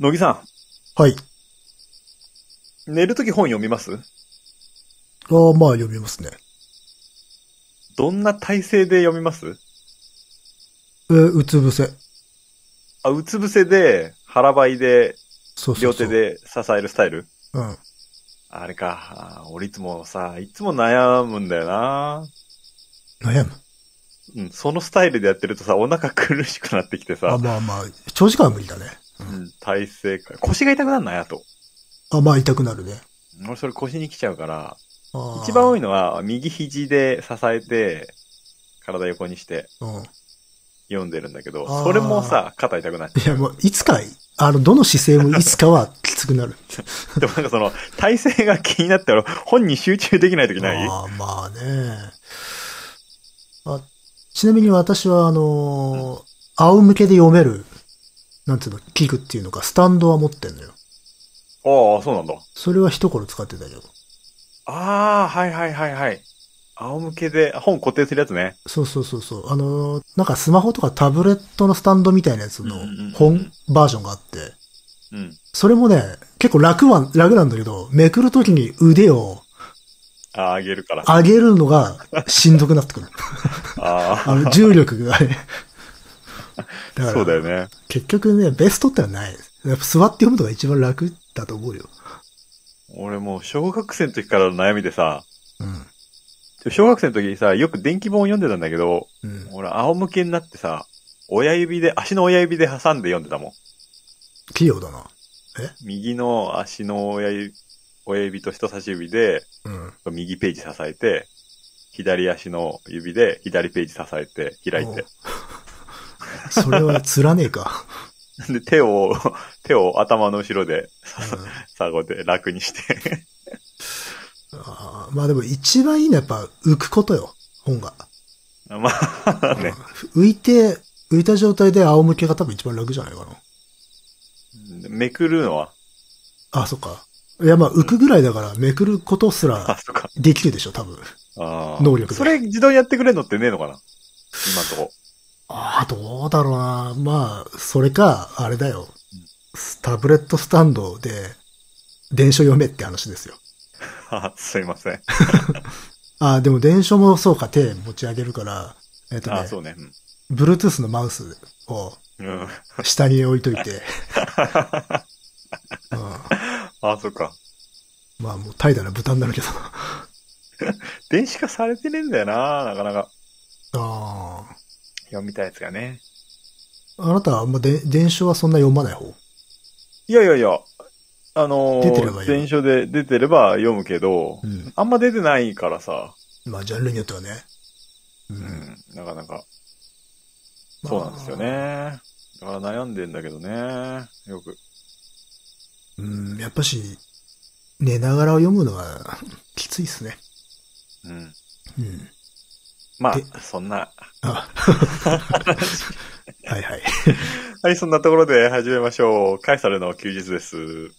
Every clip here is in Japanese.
乃木さはい。ん、寝るとき本読みます？ああ、まあ読みますね。どんな体勢で読みます？えーうつ伏せ。あ、うつ伏せで、腹ばいで、そうそうそう。両手。で支えるスタイル？うん。あれか。あ俺いつもさ、いつも悩むんだよな。悩む？うん、そのスタイルでやってるとさ、お腹苦しくなってきてあ、さ、まあまあ、長時間は無理だね。うん、体勢か。腰が痛くなるなやと。あ、まあ痛くなるね。俺それ腰に来ちゃうから、一番多いのは、右肘で支えて、体横にしてうん。読んでるんだけどそれもさ、肩痛くなっちいや、もう、いつか、あの、どの姿勢もいつかはきつくなる。ゃう。でもなんかその、体勢が気になったら、本に集中できない時ない？ああ、まあね。あ、ちなみに私は、あのー仰向けで読める、なんていうの、器具っていうのか、スタンドは持ってんのよ。ああ、そうなんだ。それは一頃使ってたけど。ああ、はいはいはいはい。仰向けで、本固定するやつね。そうそうそうそう。あのーなんかスマホとかタブレットのスタンドみたいなやつのうんうんうん本バージョンがあって、うん。それもね、結構楽は、楽なんだけど、めくるときに腕をああ、あげるから。上げるのがしんどくなってくる。ああの、重力がね。だあ、からそうだよね。結局ね、ベストってのはないです。やっぱ座って読むのが一番楽だと思うよ。俺もう小学生の時からの悩みでさ、うん。小学生の時さ、よく電気本を読んでたんだけど、うん。俺仰向けになってさ、親指で、足の親指で挟んで読んでたもん。器用だな。右の足の親指、親指と人差し指で、うん。右ページ支えて、左足の指で左ページ支えて、開いて。それはつらねえか。で、手を、手を頭の後ろで、うんサゴで楽にして。あーまあでも一番いいのはやっぱ浮くことよ。本が。まあね、浮いて、浮いた状態で仰向けが多分一番楽じゃないかな。めくるのは、あ、そっか。いやまあ浮くぐらいだからめくることすあら。できるでしょ、多分。あー能力でそれ自動にやってくれるのってねえのかな？今んとこ。ああ、どうだろうな。まあ、それか、あれだよ。タブレットスタンドで、電書読めって話ですよ。あすいません。ああ、でも電書もそうか、手持ち上げるから、えっとねあ、そうね。Bluetooth のマウスを下に置いといて、うん、あ、そっか。まあもう怠惰な豚になるけど。電子化されてねえんだよな、なかなか。あ読みたいやつがね。あ。あなたはあんまで電書はそんな読まない方？いやいやいや、あのー、出てれば読む電書で出てれば読むけど、うん。あんま出てないからさ、まあジャンルによってはね。う。うんん、なかなか、そうなんですよね。だから悩んでんだけどね、よく。うん、やっぱし、寝ながら読むのはきついっすね。うん。うん。まであ、そんな、あ はいはい。はい、そんなところで始めましょう。カイサルの休日です。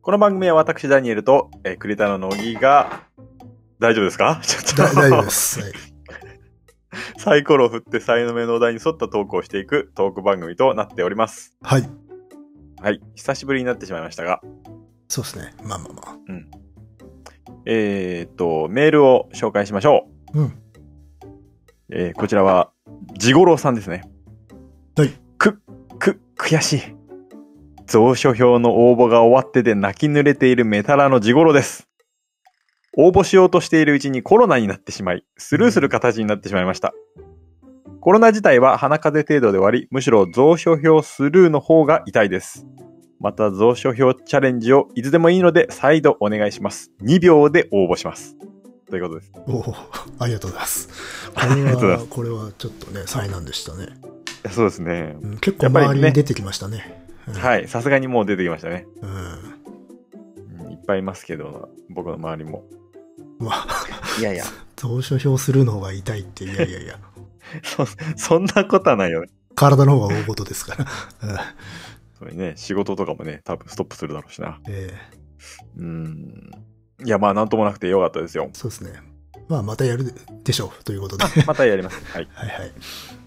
この番組は私、ダニエルと、えー、クリタの乃木が、大丈夫ですか？ちょっと。だ大丈夫で。す。はい サイコロを振って才能目のお題に沿ったトークをしていくトーク番組となっております。はい。はい。久しぶりになってしまいましたが、そうですね。まあまあまあ。えー、っと、メールを紹介しましょう。うん。えーこちらは、ジゴロウさんですね。はい。く、く、悔しい。蔵書票の応募が終わってで泣き濡れているメタラのジゴロです。応募しようとしているうちにコロナになってしまい、スルーする形になってしまいました。コロナ自体は鼻風邪程度で終わり、むしろ蔵書票スルーの方が痛いです。また蔵書票チャレンジをいつでもいいので再度お願いします。2秒で応募します。ということです。おおありがとうございます。こありがとうございれは、ますこれはちょっとね、災難でしたね。そうですね。うん結構周りに出てきましたね。うんはい。さすがにもう出てきましたね。うん。うんいっぱいいますけど、僕の周りも。まあ、いやいや、蔵書票するの方が痛いって、いやいやいや、そ、そんなことはないよね。体の方が大事ですから。うんそれね、仕事とかもね、多分ストップするだろうしな。えうん。いや、まあ、なんともなくてよかったですよ。そうですね。まあ、またやるでしょう、ということで。またやります。はい。はいはい。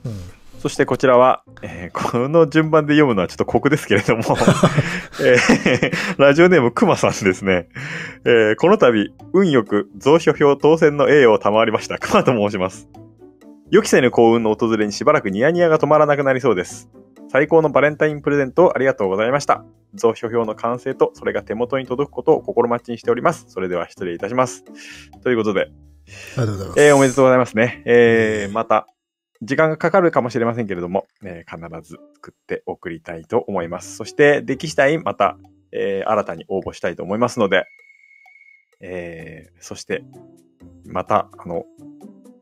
うん。そしてこちらは、えーこの順番で読むのはちょっと酷ですけれども、えーラジオネームくまさんですね。えーこの度、運よく増書票当選の栄誉を賜りました。くまと申します。予期せぬ幸運の訪れにしばらくニヤニヤが止まらなくなりそうです。最高のバレンタインプレゼントをありがとうございました。増書票の完成とそれが手元に届くことを心待ちにしております。それでは失礼いたします。ということで、ありがとうございます。えーおめでとうございますね。えーまた、時間がかかるかもしれませんけれども、えー必ず作って送りたいと思います。そして、歴史体また、えー新たに応募したいと思いますので、えーそして、また、あの、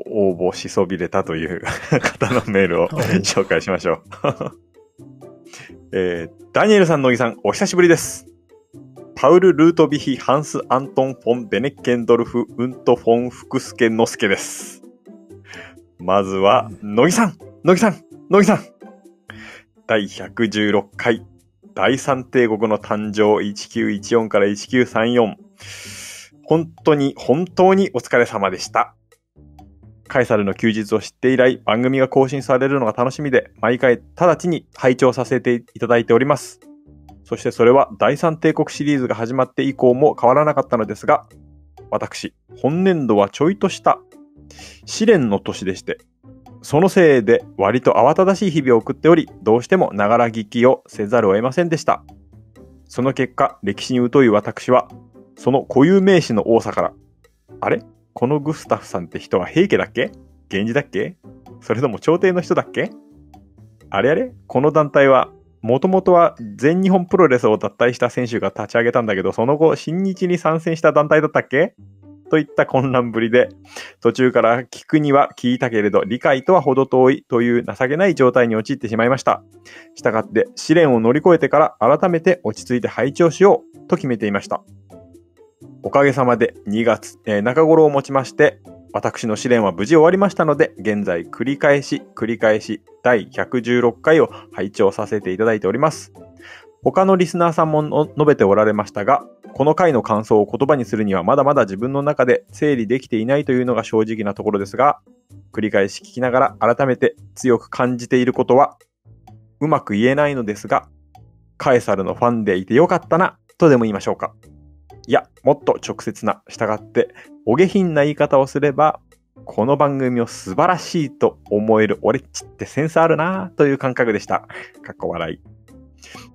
応募しそびれたという 方のメールを紹介しましょう。えーダニエルさん、乃木さん、お久しぶりです。パウル・ルートビヒ・ハンス・アントン・フォン・ベネッケンドルフ・ウント・フォン・フクスケ・ノスケです。まずは、乃木さん乃木さん乃木さん第116回、第三帝国の誕生1914から1934。本当に、本当にお疲れ様でした。カエサルの休日を知って以来、番組が更新されるのが楽しみで、毎回直ちに拝聴させていただいております。そしてそれは第三帝国シリーズが始まって以降も変わらなかったのですが、私、本年度はちょいとした試練の年でして、そのせいで割と慌ただしい日々を送っており、どうしてもながら聞きをせざるを得ませんでした。その結果、歴史に疎い私は、その固有名詞の多さから、あれ？このグスタフさんって人は平家だっけ？源氏だっけ？それとも朝廷の人だっけ？あれあれ？この団体は、もともとは全日本プロレスを脱退した選手が立ち上げたんだけど、その後、新日に参戦した団体だったっけ？といった混乱ぶりで、途中から聞くには聞いたけれど、理解とは程遠いという情けない状態に陥ってしまいました。したがって、試練を乗り越えてから改めて落ち着いて拝聴しようと決めていました。おかげさまで2月、えー中頃をもちまして、私の試練は無事終わりましたので、現在繰り返し繰り返し第116回を拝聴させていただいております。他のリスナーさんも述べておられましたが、この回の感想を言葉にするにはまだまだ自分の中で整理できていないというのが正直なところですが、繰り返し聞きながら改めて強く感じていることは、うまく言えないのですが、カエサルのファンでいてよかったな、とでも言いましょうか。いや、もっと直接な、従って、お下品な言い方をすれば、この番組を素晴らしいと思える俺っちってセンスあるなという感覚でした。かっこ笑い。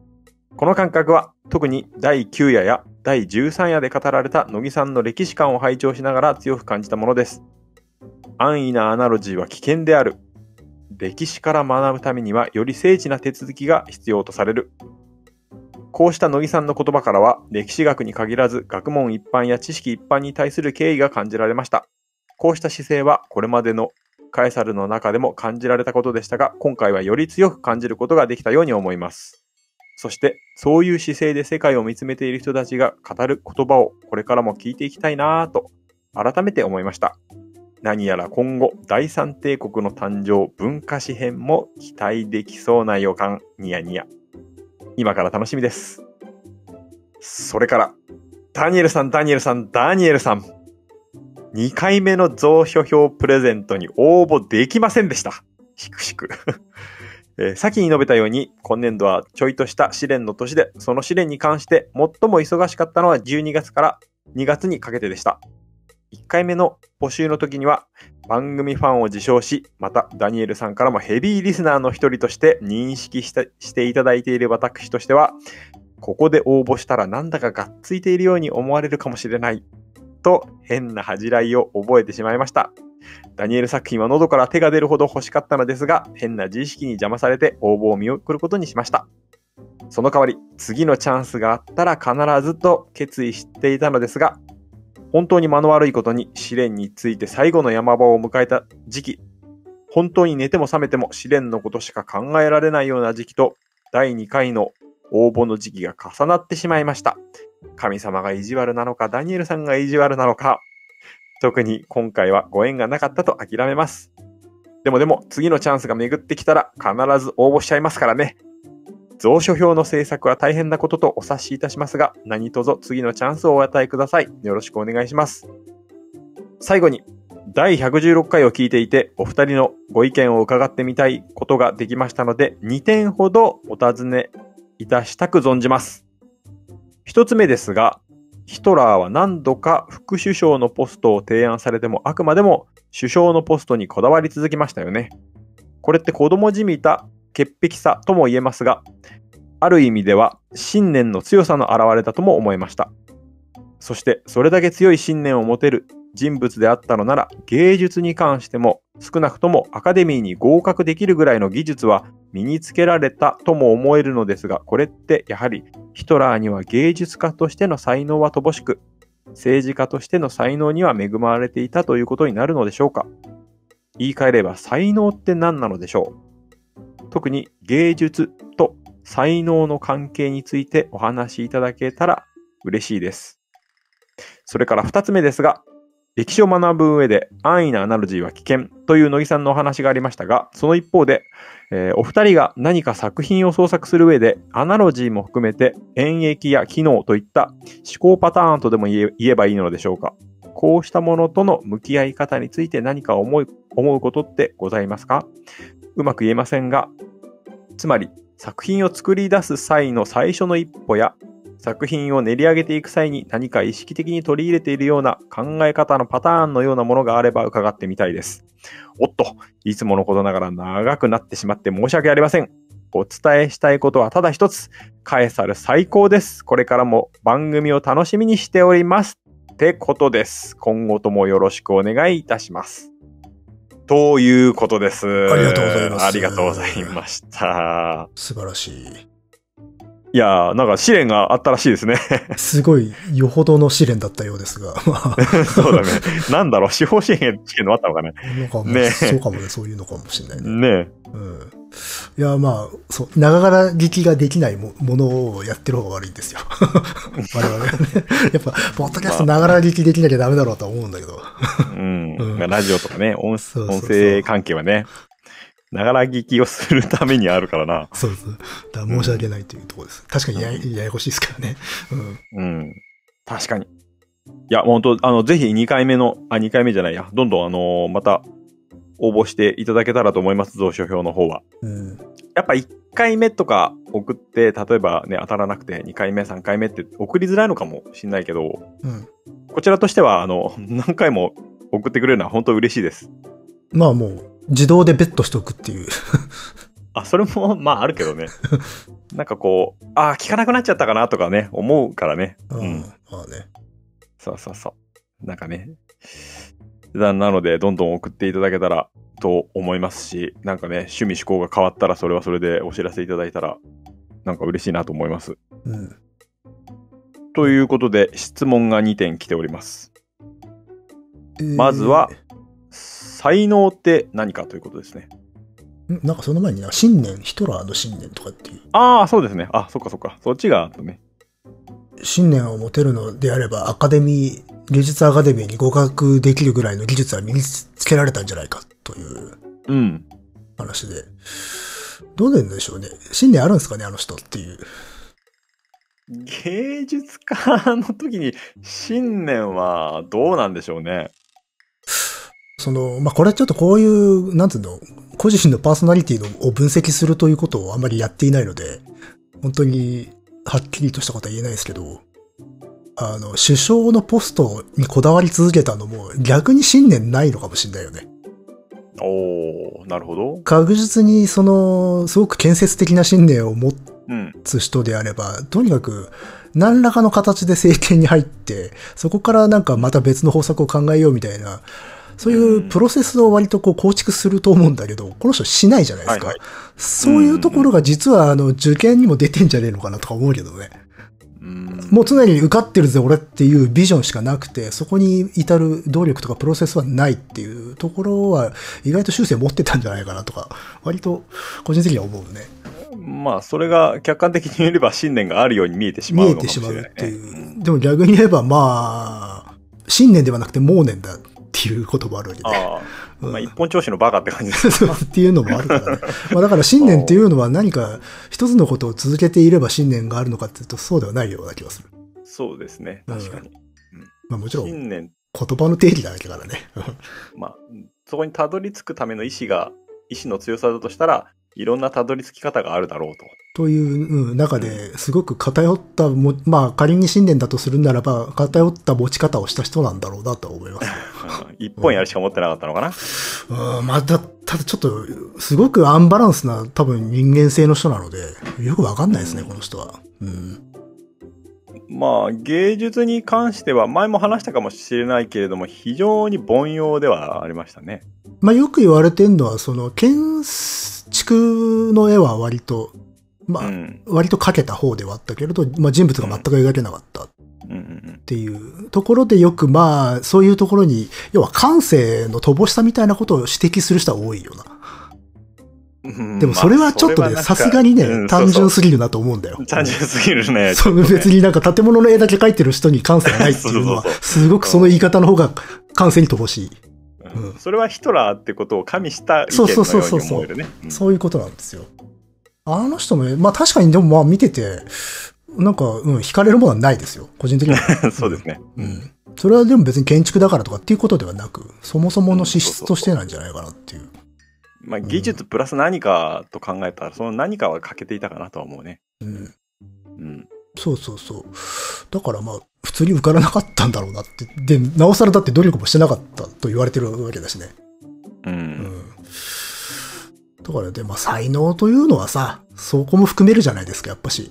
この感覚は特に第9夜や第13夜で語られた乃木さんの歴史観を拝聴しながら強く感じたものです。安易なアナロジーは危険である。歴史から学ぶためにはより精緻な手続きが必要とされる。こうした乃木さんの言葉からは歴史学に限らず学問一般や知識一般に対する敬意が感じられました。こうした姿勢はこれまでのカエサルの中でも感じられたことでしたが、今回はより強く感じることができたように思います。そして、そういう姿勢で世界を見つめている人たちが語る言葉をこれからも聞いていきたいなぁと、改めて思いました。何やら今後、第三帝国の誕生文化史編も期待できそうな予感、ニヤニヤ。今から楽しみです。それから、ダニエルさん、ダニエルさん、ダニエルさん。2回目の増書票プレゼントに応募できませんでした。しくしく。えー先に述べたように、今年度はちょいとした試練の年で、その試練に関して最も忙しかったのは12月から2月にかけてでした。1回目の募集の時には、番組ファンを自称し、またダニエルさんからもヘビーリスナーの一人として認識したしていただいている私としては、ここで応募したらなんだかがっついているように思われるかもしれない、と変な恥じらいを覚えてしまいました。ダニエル作品は喉から手が出るほど欲しかったのですが、変な自意識に邪魔されて応募を見送ることにしました。その代わり、次のチャンスがあったら必ずと決意していたのですが、本当に間の悪いことに試練について最後の山場を迎えた時期、本当に寝ても覚めても試練のことしか考えられないような時期と、第2回の応募の時期が重なってしまいました。神様が意地悪なのか、ダニエルさんが意地悪なのか、特に今回はご縁がなかったと諦めます。でもでも、次のチャンスが巡ってきたら必ず応募しちゃいますからね。蔵書表の制作は大変なこととお察しいたしますが、何卒次のチャンスをお与えください。よろしくお願いします。最後に、第116回を聞いていて、お二人のご意見を伺ってみたいことができましたので、2点ほどお尋ねいたしたく存じます。一つ目ですが、ヒトラーは何度か副首相のポストを提案されても、あくまでも首相のポストにこだわり続けましたよね。これって子供じみた潔癖さとも言えますが、ある意味では信念の強さの表れだとも思いました。そして、それだけ強い信念を持てる人物であったのなら、芸術に関しても少なくともアカデミーに合格できるぐらいの技術は身につけられたとも思えるのですが、これってやはりヒトラーには芸術家としての才能は乏しく、政治家としての才能には恵まれていたということになるのでしょうか？言い換えれば才能って何なのでしょう？特に芸術と才能の関係についてお話しいただけたら嬉しいです。それから二つ目ですが、歴史を学ぶ上で安易なアナロジーは危険という乃木さんのお話がありましたが、その一方で、えーお二人が何か作品を創作する上でアナロジーも含めて演繹や機能といった思考パターンとでも言え言えばいいのでしょうか。こうしたものとの向き合い方について何か思い思うことってございますか？うまく言えませんが、つまり作品を作り出す際の最初の一歩や作品を練り上げていく際に何か意識的に取り入れているような考え方のパターンのようなものがあれば伺ってみたいです。おっと、いつものことながら長くなってしまって申し訳ありません。お伝えしたいことはただ一つ。カエサル最高です。これからも番組を楽しみにしております。ってことです。今後ともよろしくお願いいたします。ということです。ありがとうございますありがとうございました。素晴らしい。いやー、なんか試練があったらしいですね。すごい、よほどの試練だったようですが、まあ、そうだね。なんだろう、司法試験試験のあったのかね。なんかねそうかもね、そういうのかもしれないね。ねうん。いや、まあ、そう、長がら聞きができないもものをやってる方が悪いんですよ。我々はね。やっぱ、ポッドキャスト長ら聞きできなきゃダメだろうとは思うんだけど。うん。うんラジオとかね、音音声関係はね、ながら聞きをするためにあるからな。そうそう。だ申し訳ないというところです。確かにやややこしいですからね。うん。うん。確かに。いや、本当あの、ぜひ2回目の、あ、2回目じゃないや。どんどん、あのーまた、応募していただけたらと思います、蔵書票の方は。うん。やっぱ1回目とか送って、例えばね、当たらなくて2回目、3回目って送りづらいのかもしんないけど、うん。こちらとしては、あの、何回も送ってくれるのは本当嬉しいです。まあもう、自動でベットしておくっていう。あ、それも、まああるけどね。なんかこう、あ、聞かなくなっちゃったかなとかね、思うからね。う。うんん。まあね。そうそうそう。なんかね。ななので、どんどん送っていただけたらと思いますし、なんかね、趣味思考が変わったら、それはそれでお知らせいただいたら、なんか嬉しいなと思います。うん。ということで、質問が2点来ております。えーまずは、才能って何かということですね。ん？なんかその前にな、信念、ヒトラーの信念とかっていう。ああ、そうですね。あ、そっかそっか。そっちがね。信念を持てるのであれば、アカデミー、芸術アカデミーに合格できるぐらいの技術は身につけられたんじゃないかといううん。話で。どうなんでしょうね。信念あるんですかね、あの人っていう。芸術家の時に信念はどうなんでしょうね。その、まあ、これちょっとこういう、なんつうの、個人のパーソナリティのを分析するということをあんまりやっていないので、本当にはっきりとしたことは言えないですけど、あの、首相のポストにこだわり続けたのも逆に信念ないのかもしれないよね。おー、なるほど。確実にその、すごく建設的な信念を持うん。つ人であれば、とにかく何らかの形で政権に入って、そこからなんかまた別の方策を考えようみたいな、そういうプロセスを割とこう構築すると思うんだけど、この人しないじゃないですか。はいはいそういうところが実はあの受験にも出てんじゃねえのかなとか思うけどね。うんもう常に受かってるぜ俺っていうビジョンしかなくて、そこに至る動力とかプロセスはないっていうところは意外と修正持ってたんじゃないかなとか、割と個人的には思うね。まあ、それが客観的に言えれば信念があるように見えてしまうのか見えてしまもしれない、ね。うっていう。でも逆に言えばまあ、信念ではなくて盲念だっていうこともあるわけで。ああ。うんまあ、一本調子のバカって感じです。っていうのもあるからね。まあだから信念っていうのは何か一つのことを続けていれば信念があるのかっていうとそうではないような気がする。そうですね。確かに。まあもちろん言信念、葉の定義なわけだからね。まあ、そこにたどり着くための意志が、意志の強さだとしたら、いろんなたどり着き方があるだろうと。という、うん、中ですごく偏ったも、まあ仮に信念だとするならば偏った持ち方をした人なんだろうなとは思います。う ん一本やるしか持ってなかったのかな？うん、まあだ、ただちょっと、すごくアンバランスな多分人間性の人なので、よくわかんないですね、この人は。うん。まあ、芸術に関しては、前も話したかもしれないけれども、非常に凡庸ではありましたね。まあよく言われてるのは、その、建築の絵は割と、まあ、うん。割と描けた方ではあったけれど、まあ人物が全く描けなかったっていうところでよくまあ、そういうところに、要は感性の乏しさみたいなことを指摘する人は多いよな。うん。でもそれはちょっとね、さすがにね、単純すぎるなと思うんだよ。単純すぎるね。その別になんか建物の絵だけ描いてる人に感性がないっていうのは すごくその言い方の方が感性に乏しい。うんそれはヒトラーってことを加味した意見そうそうそうのよそううに思えるね。うんそういうことなんですよ。あの人もね、まあ確かにでもまあ見てて、なんか、うん、惹かれるものはないですよ。個人的には。そうですね。うん。それはでも別に建築だからとかっていうことではなく、そもそもの資質としてなんじゃないかなっていう。まあ、技術プラス何かと考えたら、その何かは欠けていたかなとは思うね。うん。うん。そうそうそう。だからまあ、普通に受からなかったんだろうなって。で、なおさらだって努力もしてなかったと言われてるわけだしね。う。うんん。だからで、まあ才能というのはさ、そこも含めるじゃないですか、やっぱし。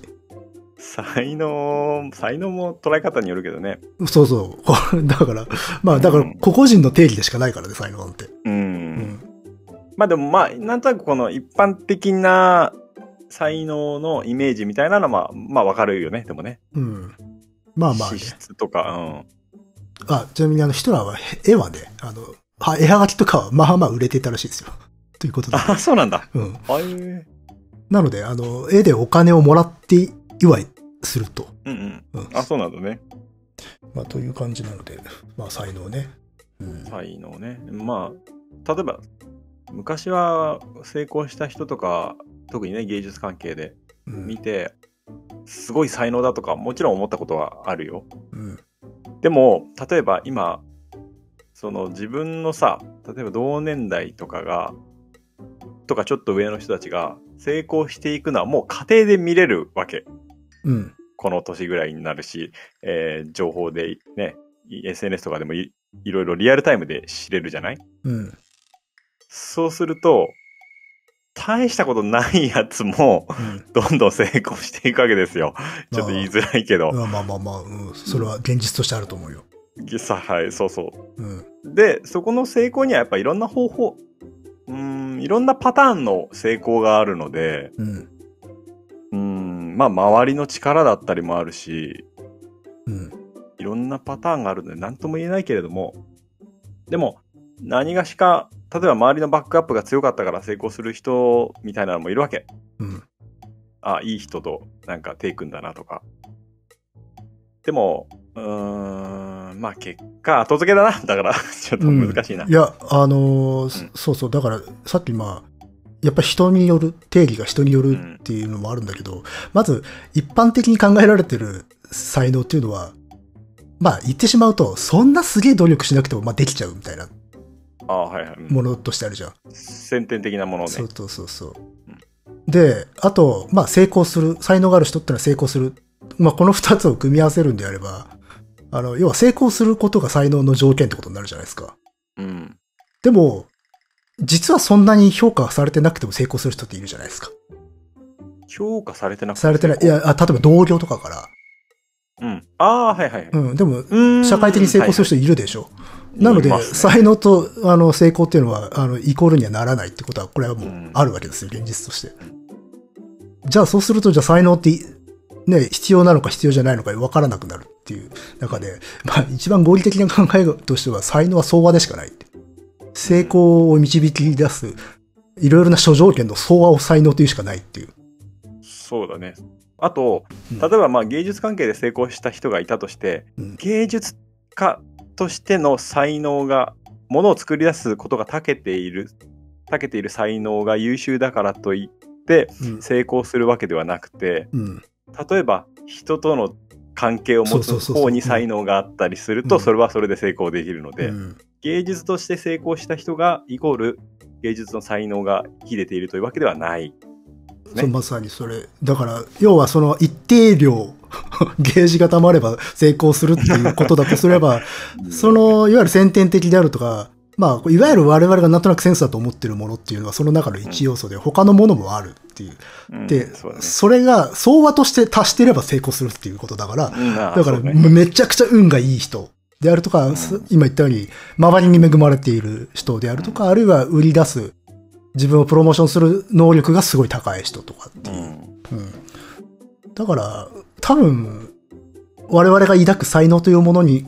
才能、才能も捉え方によるけどね。そうそう。だから、まあだから個々人の定義でしかないからね、才能なんて。うん。うん。まあでもまあ、なんとなくこの一般的な才能のイメージみたいなのはまあ、まあわかるよね、でもね。うん。まあまあ、ね資。質とか、あ、ちなみにあの、ヒトラーは絵はね、あの、は絵はがきとかはまあまあ売れていたらしいですよ。ということで。あ、そうなんだ。うん。あいう。なので、あの、絵でお金をもらって祝いすると。うんうん。うん。あ、そうなんだね。まあ、という感じなので、まあ、才能ね。うん。才能ね。まあ、例えば、昔は成功した人とか、特にね、芸術関係でうん見て、すごい才能だとか、もちろん思ったことはあるよ。うん。でも、例えば今、その自分のさ、例えば同年代とかが、とかちょっと上の人たちが成功していくのはもう家庭で見れるわけ。うん。この年ぐらいになるし、えー情報でね、SNS とかでもいいろいろリアルタイムで知れるじゃない？うん。そうすると、大したことないやつも、うん。どんどん成功していくわけですよ。ちょっと言いづらいけど。まあまあまあまあ、うん。それは現実としてあると思うよ。さはい、そうそう。うん。で、そこの成功にはやっぱいろんな方法、うーん、いろんなパターンの成功があるので、うん。うーん、まあ周りの力だったりもあるし、うん。いろんなパターンがあるので何とも言えないけれども、でも何がしか、例えば周りのバックアップが強かったから成功する人みたいなのもいるわけ。うん。あ、いい人となんか手組んだなとか。でも、うーん、まあ結果後付けだな。だから、ちょっと難しいな。いや、あのーうんそうそう。だから、さっきまあ、やっぱり人による、定義が人によるっていうのもあるんだけど、まず、一般的に考えられてる才能っていうのは、まあ言ってしまうと、そんなすげえ努力しなくても、まあできちゃうみたいなものとしてあるじゃん。先天的なものね。そうそうそうそう。で、あと、まあ成功する、才能がある人ってのは成功する。まあこの二つを組み合わせるんであれば、あの、要は成功することが才能の条件ってことになるじゃないですか。うん。でも、実はそんなに評価されてなくても成功する人っているじゃないですか。評価されてなくてされてない。いや、あ例えば同僚とかから。うん。ああ、はいはいはい。うん、でも、うん社会的に成功する人いるでしょ。なので、いますね才能と、あの、成功っていうのは、あの、イコールにはならないってことは、これはもううんあるわけですよ、現実として。じゃあ、そうすると、じゃあ才能って、ね、必要なのか必要じゃないのか分からなくなるっていう中で、まあ、一番合理的な考えとしては、才能は相和でしかない。成功を導き出す、いろいろな諸条件の相和を才能というしかないっていう。そうだね。あと、うん例えばまあ芸術関係で成功した人がいたとして、うん芸術家としての才能がものを作り出すことが長けている、長けている才能が優秀だからといってうん。成功するわけではなくて、うん。例えば人との関係を持つ方に才能があったりすると、うんそれはそれで成功できるので、うん芸術として成功した人がイコール芸術の才能が秀でているというわけではない。ねまさにそれ。だから、要はその一定量、ゲージが溜まれば成功するっていうことだとすれば、その、いわゆる先天的であるとか、まあ、いわゆる我々がなんとなくセンスだと思ってるものっていうのはその中の一要素で、他のものもあるっていう。うんで、それが相和として足してれば成功するっていうことだから、だからめちゃくちゃ運がいい人であるとか、今言ったように、周りに恵まれている人であるとか、あるいは売り出す、自分をプロモーションする能力がすごい高い人とかっていう。うん。うんだから、多分、我々が抱く才能というものに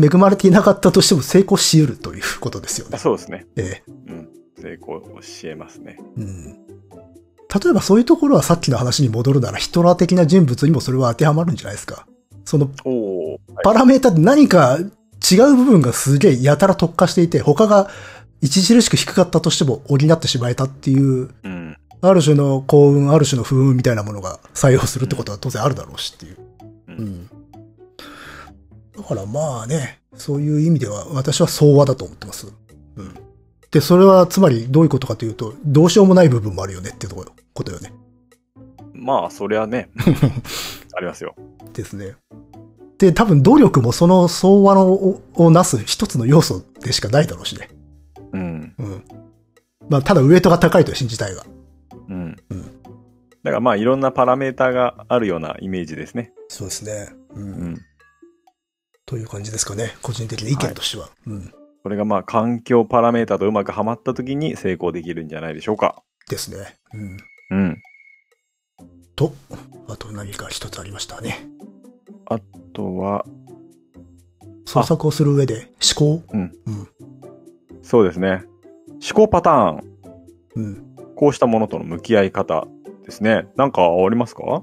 恵まれていなかったとしても成功し得るということですよね。そうですね。えうん。成功し得ますね。えうん、例えばそういうところはさっきの話に戻るならヒトラー的な人物にもそれは当てはまるんじゃないですか。そのパラメータって何か違う部分がすげえやたら特化していて、他が著しく低かったとしても補ってしまえたっていう、うん。ある種の幸運、ある種の不運みたいなものが採用するってことは当然あるだろうしっていう。ううんん。だからまあね、そういう意味では私は相和だと思ってます。うん。で、それはつまりどういうことかというと、どうしようもない部分もあるよねっていうところことよね。まあ、そりゃね、ありますよ。ですね。で、多分努力もその相和のををなす一つの要素でしかないだろうしね。うん。うん。まあ、ただウエイトが高いと信じたいが。うん。うんだからまあ、いろんなパラメーターがあるようなイメージですね。そうですね。う。うんん。という感じですかね。個人的な意見としては。うん。これがまあ、環境パラメーターとうまくはまった時に成功できるんじゃないでしょうか。ですね。うん。うん。と、あと何か一つありましたね。あとは、創作をする上で思考？うん。うん。そうですね。思考パターン。うん。こうしたものとの向き合い方ですね。なんかありますか？わ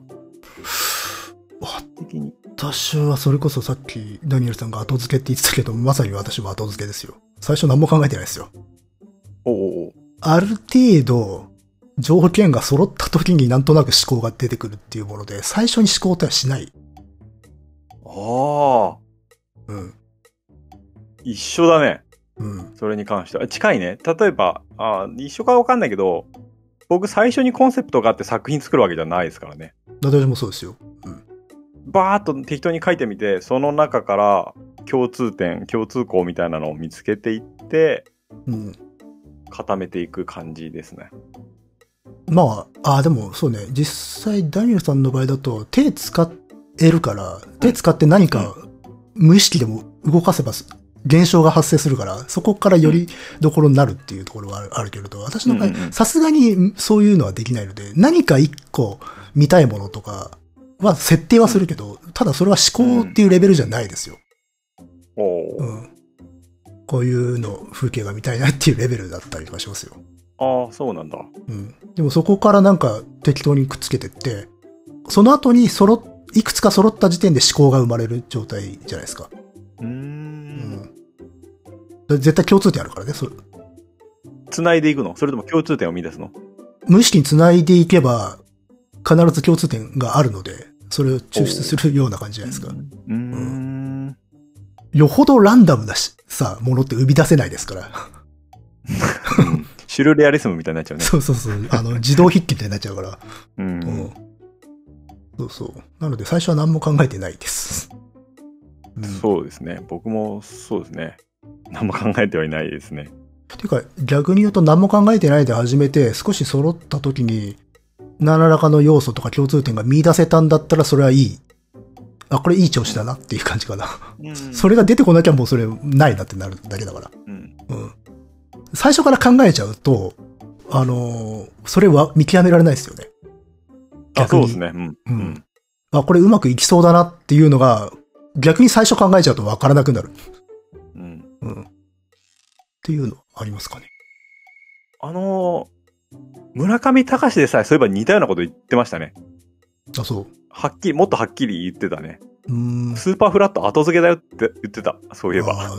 的に。私はそれこそさっきダニエルさんが後付けって言ってたけど、まさに私も後付けですよ。最初何も考えてないですよ。おうおある程度、条件が揃った時になんとなく思考が出てくるっていうもので、最初に思考ってはしない。ああ、うん。一緒だね。うん。それに関しては。近いね。例えば、あー一緒かわかんないけど、僕最初にコンセプトがあって作品作るわけじゃないですからね。私もそうですよ。うん。バーっと適当に書いてみて、その中から共通点、共通項みたいなのを見つけていって、うん。固めていく感じですね。まあ、あでもそうね、実際ダニエルさんの場合だと手使えるから、手使って何か無意識でも動かせば現象が発生するから、そこからよりどころになるっていうところはあるあるけれど、私の場合、さすがにそういうのはできないので、何か一個見たいものとかは設定はするけど、ただそれは思考っていうレベルじゃないですよ。うん。こういうの風景が見たいなっていうレベルだったりとかしますよ。ああ、そうなんだ。うん。でもそこからなんか適当にくっつけてって、その後に揃っ、いくつか揃った時点で思考が生まれる状態じゃないですか。絶対共通点あるからね。そ繋いでいくの？それとも共通点を見出すの？無意識に繋いでいけば、必ず共通点があるので、それを抽出するような感じじゃないですか。うーん。よほどランダムなしさ、ものって生み出せないですから。シュルレアリスムみたいになっちゃうね。そうそうそう。あの、自動筆記みたいになっちゃうから。う。うんん。そうそう。なので最初は何も考えてないです。うんそうですね。僕もそうですね。何も考えてはいないですね。ていうか、逆に言うと何も考えてないで始めて、少し揃った時に、何らかの要素とか共通点が見出せたんだったらそれはいい。あ、これいい調子だなっていう感じかな。それが出てこなきゃもうそれないなってなるだけだから。うん。うん。最初から考えちゃうと、あのーそれは見極められないですよね。あ、逆にそうですね。うん。ううんん。あ、これうまくいきそうだなっていうのが、逆に最初考えちゃうとわからなくなる。うん。うん。っていうのありますかね？あのー村上隆でさえそういえば似たようなこと言ってましたね。あ、そう。はっきり、もっとはっきり言ってたね。うーん。スーパーフラット後付けだよって言ってた。そういえば。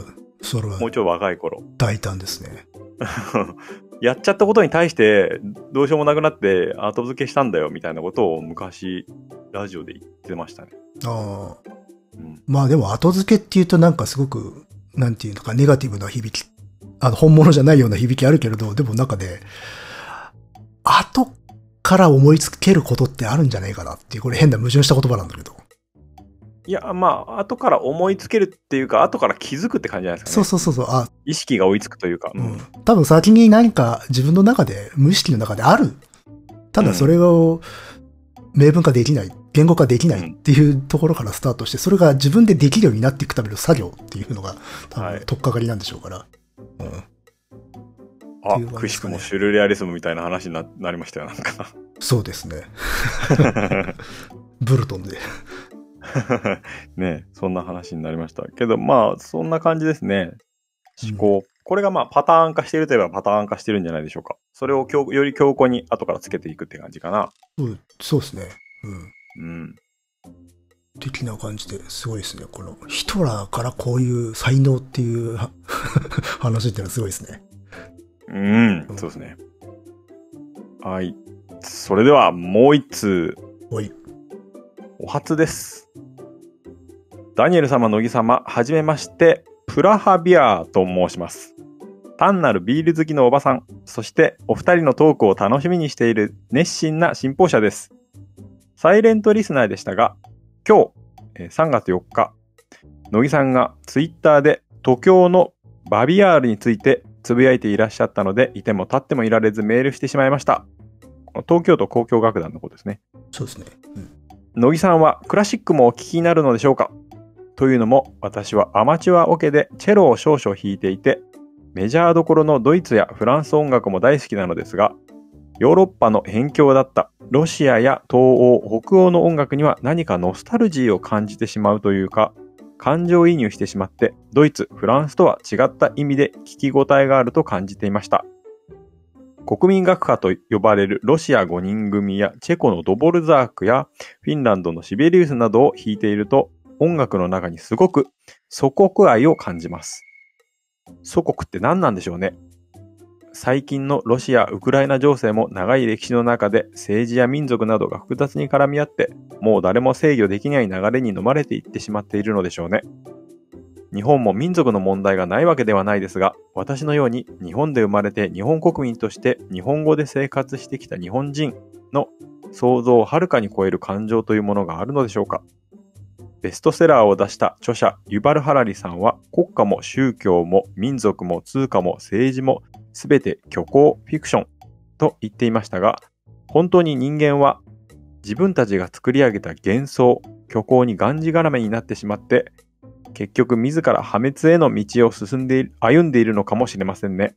それはもうちょい若い頃。大胆ですね。やっちゃったことに対して、どうしようもなくなって後付けしたんだよみたいなことを昔、ラジオで言ってましたね。ああ。うん。まあでも後付けっていうとなんかすごく、なんていうのか、ネガティブな響き、あの、本物じゃないような響きあるけれど、でもなんかね、後から思いつけることってあるんじゃないかなっていう、これ変な矛盾した言葉なんだけど。いや、まあ、後から思いつけるっていうか、後から気づくって感じじゃないですかね。そうそうそうそう、あ、意識が追いつくというか。うん。多分先に何か自分の中で、無意識の中である。ただそれを明文化できない、言語化できないっていうところからスタートして、それが自分でできるようになっていくための作業っていうのが、多分はい取っかかりなんでしょうから。うん。あくしくもシュルレアリスムみたいな話にななりましたよ、なんか。そうですね。ブルトンで。ねそんな話になりました。けど、まあ、そんな感じですね。思考。これがまあ、パターン化してるといえばパターン化してるんじゃないでしょうか。それを強より強固に後からつけていくって感じかな。そうそうですね。うん。うん。的な感じですごいですね。このヒトラーからこういう才能っていうは 話っていうのはすごいですね。うん、そうですね。はい。それでは、もう一通。おい。お初です。ダニエル様、乃木様、はじめまして、プラハビアーと申します。単なるビール好きのおばさん、そしてお二人のトークを楽しみにしている熱心な信奉者です。サイレントリスナーでしたが、今日、えー3月4日、乃木さんがツイッターで東京のバビアールについてつぶやいていらっしゃったので、いても立ってもいられずメールしてしまいました。東京都交響楽団のことですね。そうですね。うん。乃木さんはクラシックもお聴きになるのでしょうか？というのも私はアマチュアオケでチェロを少々弾いていてメジャーどころのドイツやフランス音楽も大好きなのですがヨーロッパの辺境だったロシアや東欧北欧の音楽には何かノスタルジーを感じてしまうというか感情移入してしまってドイツフランスとは違った意味で聞き応えがあると感じていました国民楽派と呼ばれるロシア5人組やチェコのドボルザークやフィンランドのシベリウスなどを弾いていると、音楽の中にすごく祖国愛を感じます。祖国って何なんでしょうね。最近のロシア・ウクライナ情勢も長い歴史の中で政治や民族などが複雑に絡み合って、もう誰も制御できない流れに飲まれていってしまっているのでしょうね。日本も民族の問題がないわけではないですが、私のように日本で生まれて日本国民として日本語で生活してきた日本人の想像をはるかに超える感情というものがあるのでしょうかベストセラーを出した著者ユバル・ハラリさんは国家も宗教も民族も通貨も政治もすべて虚構フィクションと言っていましたが本当に人間は自分たちが作り上げた幻想虚構にがんじがらめになってしまって結局自ら破滅への道を進んでいる歩んでいるのかもしれませんね。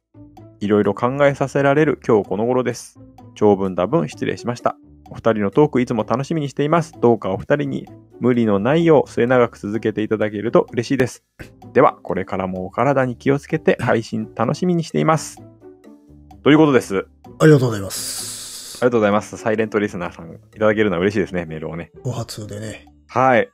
いろいろ考えさせられる今日この頃です。長文多文失礼しました。お二人のトークいつも楽しみにしています。どうかお二人に無理のないよう末永く続けていただけると嬉しいです。では、これからもお体に気をつけて配信楽しみにしています。ということです。あありがとうございますり。がとうございます。サイレントリスナーさんいただけるのは嬉しいですね、メールをね。お初でね、はい。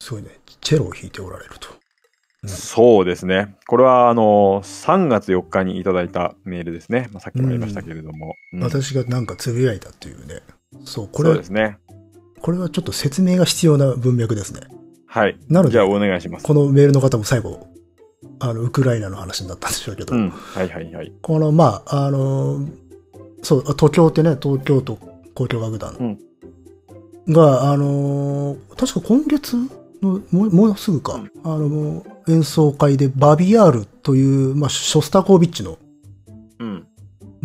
すごいね、チェロを弾いておられると。うんそうですね。これは、あの、3月4日にいただいたメールですね。まあ、さっきも言いましたけれども。うん私がなんかつぶやいたっていうね。そう、これはで、すね。これはちょっと説明が必要な文脈ですね。はい。なのでじゃあ、お願いします。このメールの方も最後、あの、ウクライナの話になったんでしょうけど、うん。はいはいはい。この、まあ、あの、そう、東京ってね、東京都交響楽団が、あの、確か今月の、もうもうすぐか、うんあの、演奏会でバビアールという、まあ、ショスタコービッチのうん。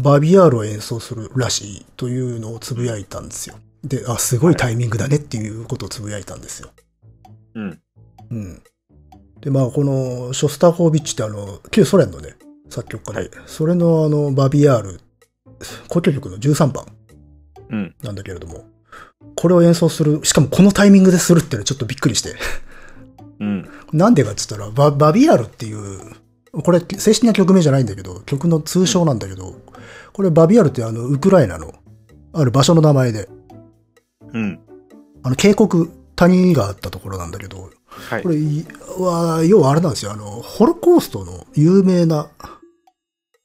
バビアールを演奏するらしいというのをつぶやいたんですよ。で、あ、すごいタイミングだねっていうことをつぶやいたんですよ。うん。うん。で、まあ、この、ショスタコービッチってあの、旧ソ連のね、作曲家で、はいそれのあの、バビアール、交響曲の13番うん。なんだけれども、これを演奏する、しかもこのタイミングでするっていうのはちょっとびっくりして。うん。なんでかっつったら、ババビアールっていう、これ正式な曲名じゃないんだけど、曲の通称なんだけど、これバビアールってあの、ウクライナの、ある場所の名前で、うん。あの、渓谷、谷があったところなんだけど、はいこ。れいは、要はあれなんですよ。あの、ホロコーストの有名な、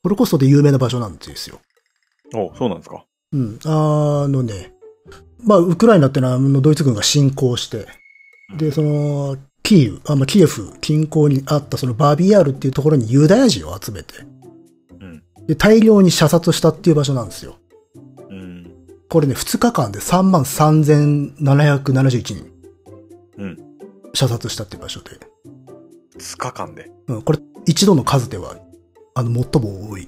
ホロコーストで有名な場所なんですよ。おそうなんですか。うん。あのね、まあ、ウクライナってのは、ドイツ軍が侵攻して、で、その、キーウ、あまあ、キエフ近郊にあったそのバビアールっていうところにユダヤ人を集めて、うん。で、大量に射殺したっていう場所なんですよ。うん。これね、2日間で3万3771人うん。射殺したっていう場所で。2日間で？うん、これ、一度の数では、あの、最も多い。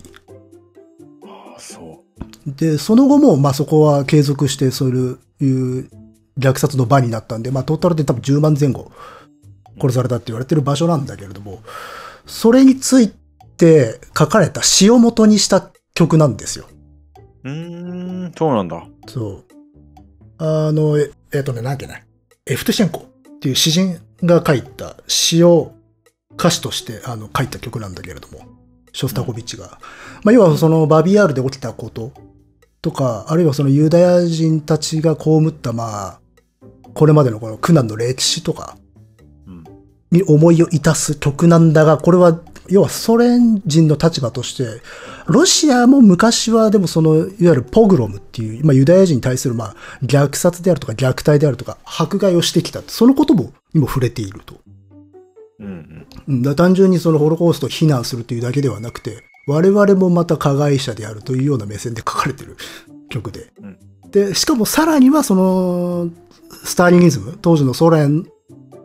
ああ、そで、その後も、まあ、そこは継続して、そういう、いう虐殺の場になったんで、まあ、トータルで多分10万前後殺されたって言われてる場所なんだけれども、それについて書かれた詩を元にした曲なんですよ。う。うーん、そうなんだ。そう。あの、ええっとね、なんけな。エフトシェンコっていう詩人が書いた詩を歌詞としてあの書いた曲なんだけれども、ショスタコビッチが。まあ、要はそのバビアールで起きたこととか、あるいはそのユダヤ人たちが被った、まあ、これまでのこの苦難の歴史とかうん。に思いを致す曲なんだが、これは、要はソ連人の立場として、ロシアも昔はでもその、いわゆるポグロムっていう、まあユダヤ人に対するまあ虐殺であるとか虐待であるとか迫害をしてきた。そのことも、にも触れていると。うんうん。うんだ単純にそのホロコーストを非難するというだけではなくて、我々もまた加害者であるというような目線で書かれてる 曲で。うんで、しかもさらにはその、スターリニズム、当時のソ連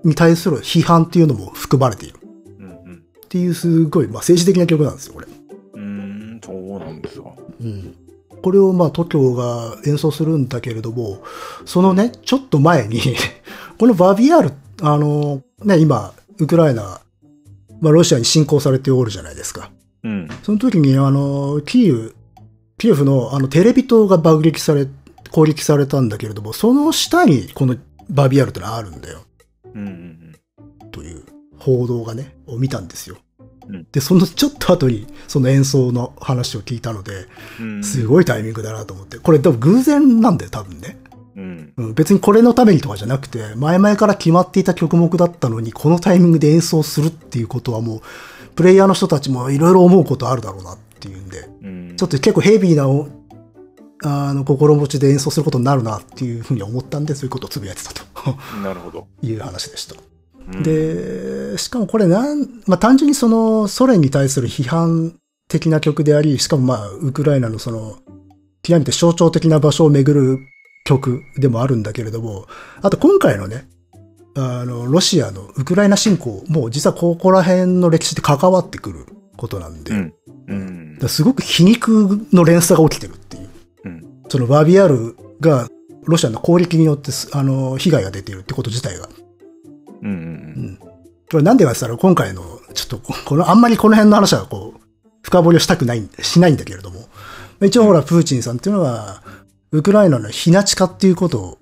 に対する批判っていうのも含まれている。うんうん。っていうすごい、まあ、政治的な曲なんですよ、これ。うーん、そうなんですか。うん。これをまあ、都京が演奏するんだけれども、そのね、ちょっと前に、このバビアール、あの、ね、今、ウクライナ、まあ、ロシアに侵攻されておるじゃないですか。うん。その時に、あの、キーウ、キエフのあのテレビ塔が爆撃され、攻撃されたんだけれども、その下にこのバビアールってのはあるんだよ。うんうんという報道がね、を見たんですよ。うんで、そのちょっと後にその演奏の話を聞いたので、うん。すごいタイミングだなと思って。これ多分偶然なんだよ、多分ね。うん。うん、別にこれのためにとかじゃなくて、前々から決まっていた曲目だったのに、このタイミングで演奏するっていうことはもう、プレイヤーの人たちもいろいろ思うことあるだろうなっていうんで、うん。ちょっと結構ヘビーなおあの心持ちで演奏することになるなっていうふうに思ったんで、そういうことをつぶやいてたと なるほど。いう話でした。うん、で、しかもこれなん、まあ単純にそのソ連に対する批判的な曲であり、しかもまあウクライナのその極めて象徴的な場所を巡る曲でもあるんだけれども、あと今回のね、あの、ロシアのウクライナ侵攻も実はここら辺の歴史って関わってくることなんで、うん。うんすごく皮肉の連鎖が起きてるっていう。うん。そのバビアールがロシアの攻撃によってす、あの、被害が出ているってこと自体が。うん。う。うんん。これなんでかって言ったら今回の、ちょっとこ、この、あんまりこの辺の話はこう、深掘りをしたくない、しないんだけれども。一応ほら、プーチンさんっていうのは、ウクライナのひなちかっていうことを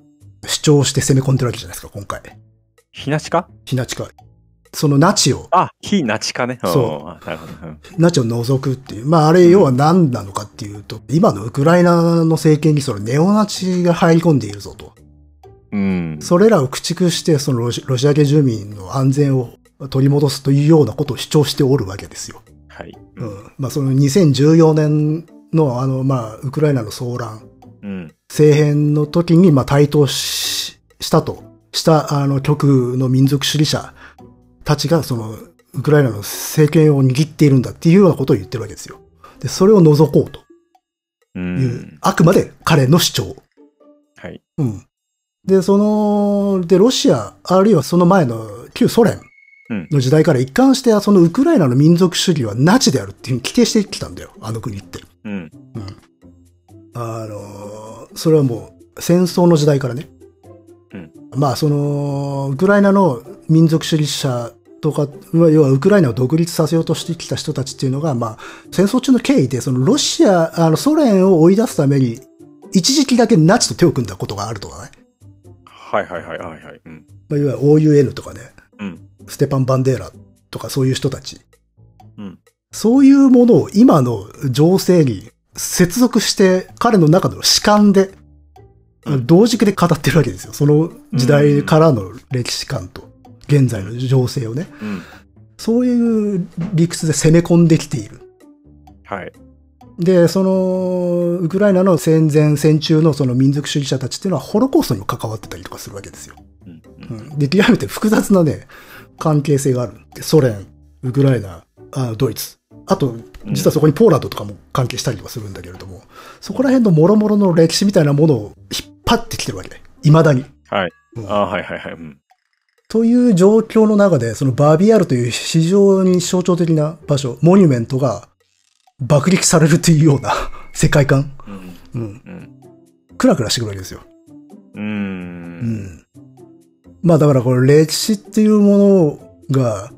主張して攻め込んでるわけじゃないですか、今回。ひなちか？ひなちか。そのナチを、あ、ひなちかね。そうナチを除くっていう。まあ、あれ、要は何なのかっていうと、今のウクライナの政権にそのネオナチが入り込んでいるぞと。うん。それらを駆逐して、そのロシロシア系住民の安全を取り戻すというようなことを主張しておるわけですよ。はい。う。ん。まあ、その2014年の、あの、まあ、ウクライナの騒乱、うん。政変の時に、まあ、台頭ししたと、した、あの、極右の民族主義者たちが、その、ウクライナの政権を握っているんだっていうようなことを言ってるわけですよ。で、それを除こうとう。いうんあくまで彼の主張。はい。うん。で、その、で、ロシア、あるいはその前の旧ソ連うんの時代から一貫して、そのウクライナの民族主義はナチであるっていうふうに規定してきたんだよ、あの国って。うん。うん。あの、それはもう戦争の時代からね。うん。まあ、その、ウクライナの民族主義者とか、要はウクライナを独立させようとしてきた人たちっていうのが、まあ、戦争中の経緯で、そのロシア、あの、ソ連を追い出すために、一時期だけナチと手を組んだことがあるとかね。はいはいはいはいはい。うん。まあ、いわゆる OUN とかね、うん。ステパン・バンデーラとかそういう人たち。うん。そういうものを今の情勢に接続して彼の中の主観で、うん同軸で語ってるわけですよ。その時代からの歴史観と現在の情勢をね。うん。そういう理屈で攻め込んできている。はい。で、その、ウクライナの戦前戦中のその民族主義者たちっていうのはホロコーストにも関わってたりとかするわけですよ。うん。うんで、極めて複雑なね、関係性がある。でソ連、ウクライナ、あドイツ。あと、実はそこにポーランドとかも関係したりとかするんだけれども、そこら辺の諸々の歴史みたいなものを引っ張ってきてるわけね。未だに。はい。うんあはいはいはい。うん。という状況の中で、そのバビアルという非常に象徴的な場所、モニュメントが爆撃されるというような世界観。うん。うん。うん。クラクラしてくるわけですよ。うー。うんん。まあだからこれ歴史っていうものが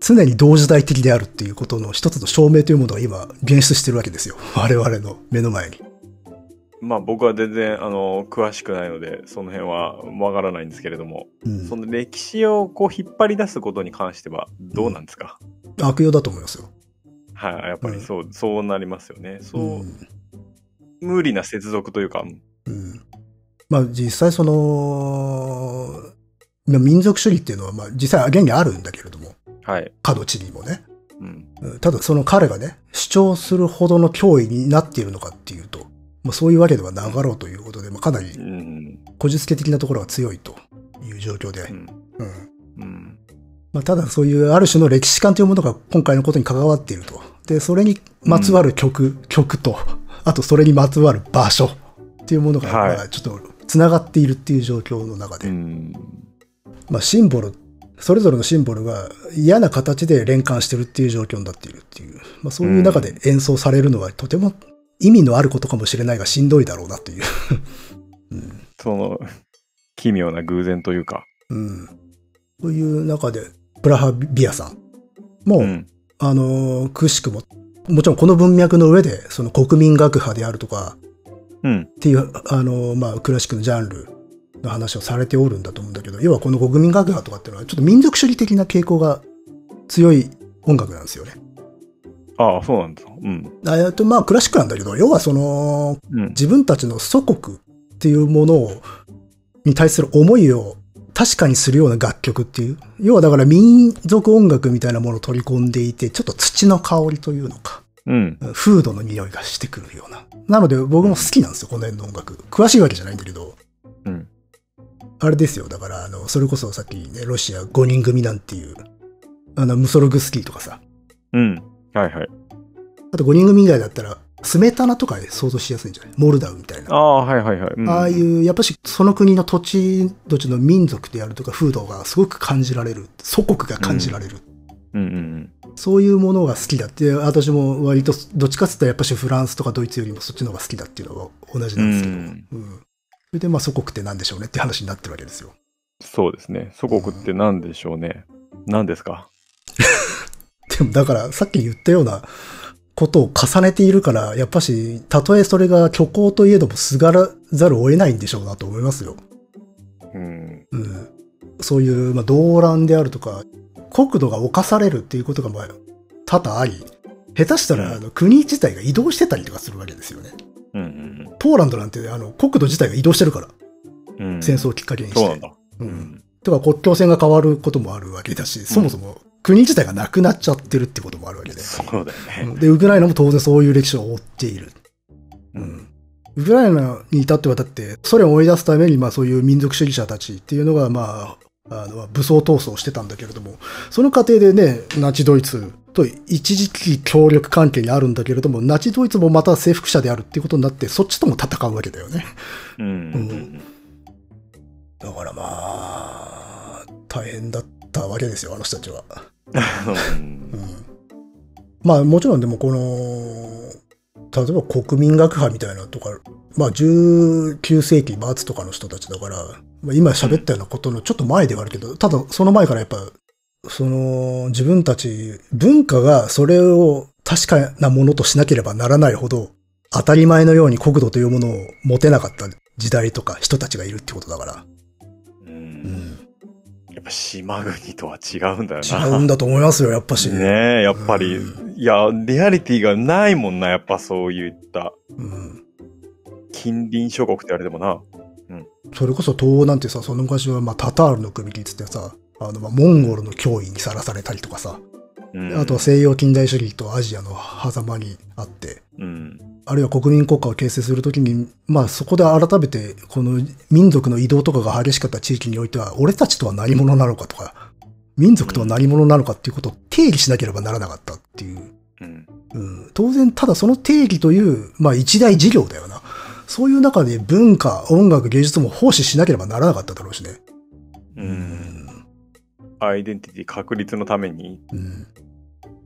常に同時代的であるっていうことの一つの証明というものが今現出してるわけですよ。我々の目の前に。まあ僕は全然、あの、詳しくないので、その辺はわからないんですけれども、うんそ。の歴史をこう引っ張り出すことに関してはどうなんですか、悪用だと思いますよ。はい、やっぱりそう、そうなりますよね。そう、うん無理な接続というか、うんまあ実際その、まあ民族主義っていうのはまあ実際現にあるんだけれども、はい。かの地にもね。うん。うんただその彼がね、主張するほどの脅威になっているのかっていうと、まあ、そういうわけではなかろうということで、まあ、かなりうん。こじつけ的なところが強いという状況で。うん。うんうん。まあ、ただそういうある種の歴史観というものが今回のことに関わっていると。で、それにまつわる曲、曲と、あとそれにまつわる場所っていうものが、はいまあちょっと繋がっているっていう状況の中で、うん。まあシンボル、それぞれのシンボルが嫌な形で連関してるっていう状況になっているっていう、まあそういう中で演奏されるのはとても意味のあることかもしれないがしんどいだろうなという。うんその、奇妙な偶然というか。うん。という中で、プラハビアさんも、うん。あの、くしくも、もちろんこの文脈の上で、その国民学派であるとか、うん。っていう、あの、まあ、クラシックのジャンルの話をされておるんだと思うんだけど、要はこの国民学派とかっていうのは、ちょっと民族主義的な傾向が強い音楽なんですよね。ああ、そうなんだ。うん。えっと、まあ、クラシックなんだけど、要はその、うん。自分たちの祖国っていうものを、に対する思いを確かにするような楽曲っていう。要はだから民族音楽みたいなものを取り込んでいて、ちょっと土の香りというのか、うん。フードの匂いがしてくるような。なので僕も好きなんですよ、この辺の音楽。詳しいわけじゃないんだけど。うん。あれですよ、だから、あの、それこそさっきね、ロシア5人組なんていう、あの、ムソログスキーとかさ。うん。はいはい。あと5人組以外だったら、スメタナとかで想像しやすいんじゃない？モルダウみたいな。ああ、はいはいはい。うんああいう、やっぱし、その国の土地土地の民族であるとか、風土がすごく感じられる。祖国が感じられる。うんうんそういうものが好きだって、私も割と、どっちかって言ったらやっぱしフランスとかドイツよりもそっちの方が好きだっていうのは同じなんですけど。ううんん。それでまあ祖国って何でしょうねって話になってるわけですよ。そうですね。祖国って何でしょうね。何ですか？でもだからさっき言ったようなことを重ねているから、やっぱし、たとえそれが虚構といえどもすがらざるを得ないんでしょうなと思いますよ。うん。うん。そういう、まあ、動乱であるとか、国土が侵されるっていうことが、まあ、多々あり、下手したら、あの、国自体が移動してたりとかするわけですよね。うんうんポーランドなんて、あの、国土自体が移動してるから、うん。うん戦争をきっかけにして。そうなんだ。う。うんん。とか、国境線が変わることもあるわけだし、そもそも国自体がなくなっちゃってるってこともあるわけで。そうだよね。うんで、ウクライナも当然そういう歴史を追っている。うん。ウクライナに至ってはだって、ソ連を追い出すために、まあそういう民族主義者たちっていうのが、まあ、あの、武装闘争をしてたんだけれども、その過程でね、ナチドイツと一時期協力関係にあるんだけれども、ナチドイツもまた征服者であるっていうことになって、そっちとも戦うわけだよね。うんうんだからまあ、大変だったわけですよ、あの人たちは。うんうんまあもちろんでもこの、例えば国民学派みたいなとか、まあ19世紀末とかの人たちだから、まあ、今喋ったようなことのちょっと前ではあるけど、ただその前からやっぱ、その自分たち、文化がそれを確かなものとしなければならないほど、当たり前のように国土というものを持てなかった時代とか人たちがいるってことだから。ううん島国とは違うんだよ違な。うんだと思いますよ、やっぱし。ねえ、やっぱり。ういや、リアリティがないもんな、やっぱそういったうん。近隣諸国って言われてもな。それこそ東欧なんてさ、その昔はまあタタールの国って言ってさ、あの、まあ、モンゴルの脅威にさらされたりとかさ、うんあとは西洋近代主義とアジアの狭間にあって、うん。あるいは国民国家を形成するときに、まあそこで改めて、この民族の移動とかが激しかった地域においては、俺たちとは何者なのかとか、民族とは何者なのかっていうことを定義しなければならなかったっていう。うん。うん、当然、ただその定義という、まあ一大事業だよな。そういう中で文化、音楽、芸術も奉仕しなければならなかっただろうしね。う。うんアイデンティティ確立のために、うん。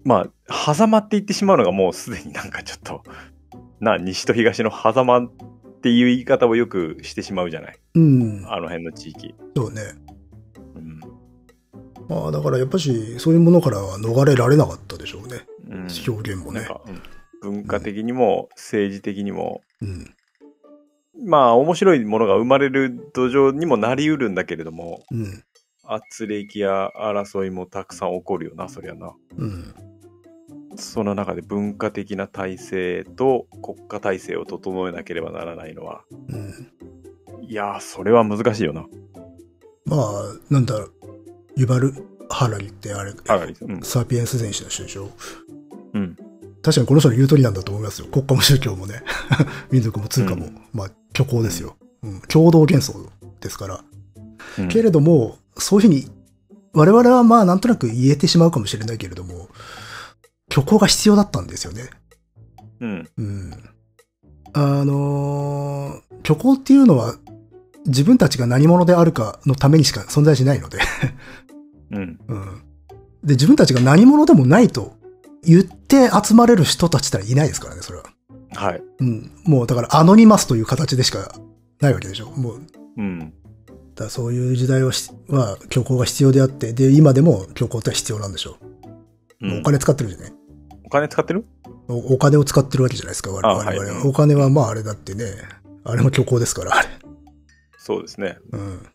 まあ、狭間って言ってしまうのがもうすでになんかちょっと、な、西と東の狭間っていう言い方をよくしてしまうじゃない。うん。あの辺の地域。そうね。うん。まあだからやっぱし、そういうものからは逃れられなかったでしょうね。うん、表現もね。うん文化的にも政治的にも、うん。まあ面白いものが生まれる土壌にもなりうるんだけれども、うん。圧力や争いもたくさん起こるよな、そりゃな。うん。その中で文化的な体制と国家体制を整えなければならないのは、うん。いやー、それは難しいよな。まあ、なんだろう。ユバル・ハラリってあれ、ハラリうん。サピエンス全史の首相。うん。確かにこの人の言う通りなんだと思いますよ。国家も宗教もね。民族も通貨も。うんまあ、虚構ですよ。うん。共同幻想ですから。うんけれども、そういうふうに、我々はまあなんとなく言えてしまうかもしれないけれども、虚構が必要だったんですよね。うん。うん。あのー虚構っていうのは、自分たちが何者であるかのためにしか存在しないので、うん。うん。で、自分たちが何者でもないと言って集まれる人たちってのはいないですからね、それは。はい。うん。もうだからアノニマスという形でしかないわけでしょ。もう、うん。だそういう時代はしは虚構が必要であって、で、今でも虚構って必要なんでしょう。うんお金使ってるじゃないお金使ってる？おお金を使ってるわけじゃないですか、我々あははうんお金はまああれだってね、あれも虚構ですから、あれ。そうですね。うん。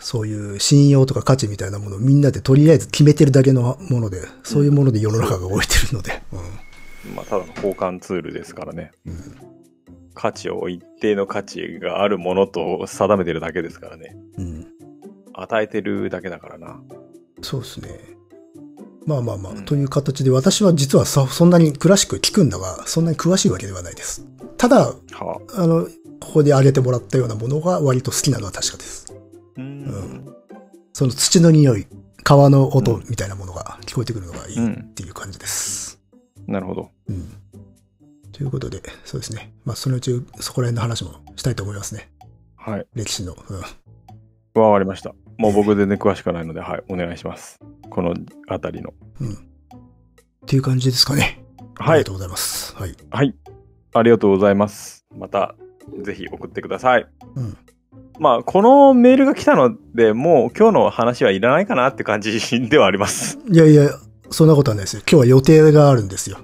そういう信用とか価値みたいなものをみんなでとりあえず決めてるだけのもので、そういうもので世の中が動いてるので。まあ、ただの交換ツールですからね。うん。うん価値を一定の価値があるものと定めてるだけですからね。うん。与えてるだけだからな。そうですね。まあまあまあ、うんという形で私は実はそそんなにクラシック聞くんだが、そんなに詳しいわけではないです。ただ、はあ。あの、ここで挙げてもらったようなものが割と好きなのは確かです。うーん。その土の匂い、川の音みたいなものが聞こえてくるのがいいうんっていう感じです。なるほど。うん。ということで、そうですね。まあ、そのうちそこら辺の話もしたいと思いますね。はい。歴史の。うん。わかりました。もう僕全然詳しくないので、はい。お願いします。このあたりの。っていう感じですかね。あはいりがと。うございます。はい。はい。ありがとうございます。また、ぜひ送ってください。うん。まあ、このメールが来たので、もう今日の話はいらないかなって感じではあります。いやいや、そんなことはないですよ。今日は予定があるんですよ。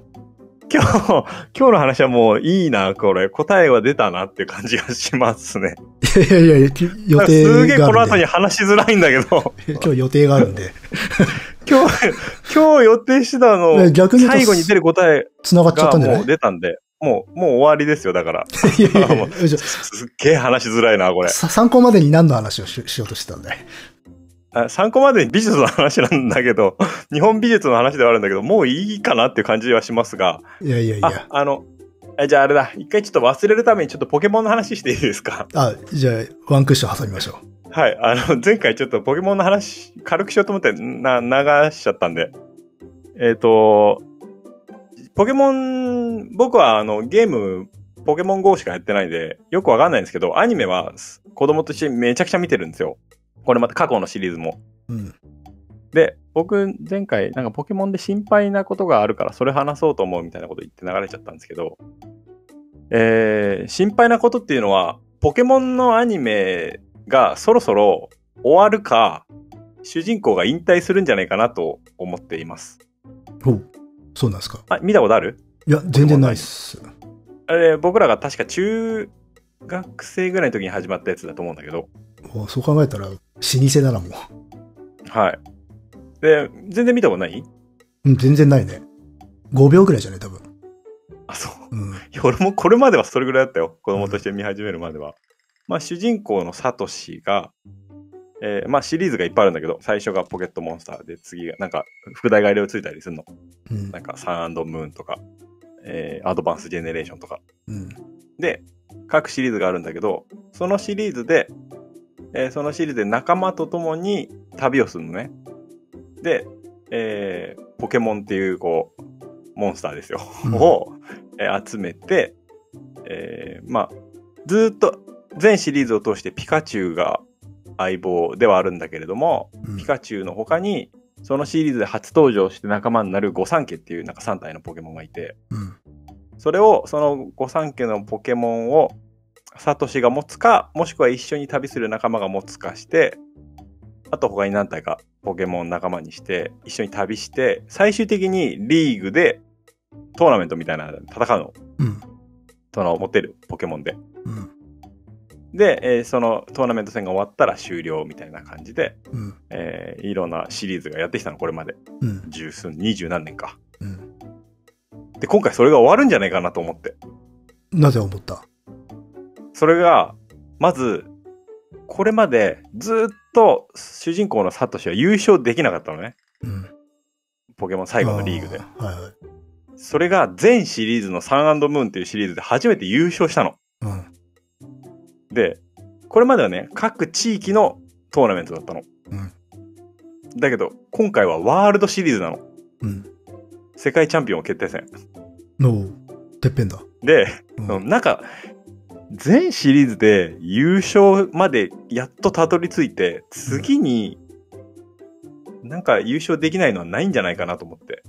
今日、今日の話はもういいな、これ。答えは出たなっていう感じがしますね。いやいやいや、き予定すげえこの後に。話しづらいんだけど、今日予定があるんで。今日、今日予定してたの、ね逆に最後に出る答え繋がっちゃったんじゃない？がもう出たんで、もう、もう終わりですよ、だから。いやいやいやすっげえ話しづらいな、これ。さ参考までに何の話をししようとしてたんだいあ参考までに美術の話なんだけど、日本美術の話ではあるんだけど、もういいかなっていう感じはしますが、いやいやいあや、。あの、えじゃああれだ、一回ちょっと忘れるためにちょっとポケモンの話していいですか？あ、じゃあ、ワンクッション挟みましょはい、あの、前回ちょっとポケモンの話、軽くしようと思って、な、流しちゃったんで。えっ、と、ポケモン、僕はあの、ゲーム、ポケモン GO しかやってないんで、よくわかんないんですけど、アニメは子供としてめちゃくちゃ見てるんですよ。これまた過去のシリーズも。う。うん。で、僕、前回、なんかポケモンで心配なことがあるから、それ話そうと思うみたいなこと言って流れちゃったんですけど、えー、心配なことっていうのは、ポケモンのアニメがそろそろ終わるか、主人公が引退するんじゃないかなと思っています。ほう。そうなんですか。あ、見たことある？いや、全然ないっす。あれ、僕らが確か中学生ぐらいの時に始まったやつだと思うんだけど、おそう考えたら、老舗だな、もはい。で、全然見たことない？う。うん、全然ないね。5秒ぐらいじゃない、多分。あ、そう。うん。いや俺もこれまではそれぐらいだったよ。子供として見始めるまでは。まあ、主人公のサトシが、えーまあシリーズがいっぱいあるんだけど、最初がポケットモンスターで、次がなんか副題がいろいろついたりするの。うんなんかサンムーンとか、えーアドバンスジェネレーションとか。うん。で、各シリーズがあるんだけど、そのシリーズで、えーそのシリーズで仲間と共に旅をするのね。で、えーポケモンっていう、こう、モンスターですよ。うんを、えー集めて、えーまあ、ずーっと全シリーズを通してピカチュウが相棒ではあるんだけれども、うんピカチュウの他に、そのシリーズで初登場して仲間になる御三家っていうなんか3体のポケモンがいて、うん。それを、その御三家のポケモンを、サトシが持つか、もしくは一緒に旅する仲間が持つかして、あと他に何体かポケモン仲間にして、一緒に旅して、最終的にリーグでトーナメントみたいな戦うの。うん。その持ってるポケモンで。うん。で、えーそのトーナメント戦が終わったら終了みたいな感じで、うん。えーいろんなシリーズがやってきたの、これまで。うん。十数、二十何年か。うん。で、今回それが終わるんじゃないかなと思って。なぜ思った？それが、まず、これまでずっと主人公のサトシは優勝できなかったのね。うん。ポケモン最後のリーグで。はいはい。それが全シリーズのサンムーンっていうシリーズで初めて優勝したの。うん。で、これまではね、各地域のトーナメントだったの。うん。だけど、今回はワールドシリーズなの。うん。世界チャンピオン決定戦。の、てっぺんだ。で、うん。なんか、全シリーズで優勝までやっとたどり着いて、次に、なんか優勝できないのはないんじゃないかなと思って。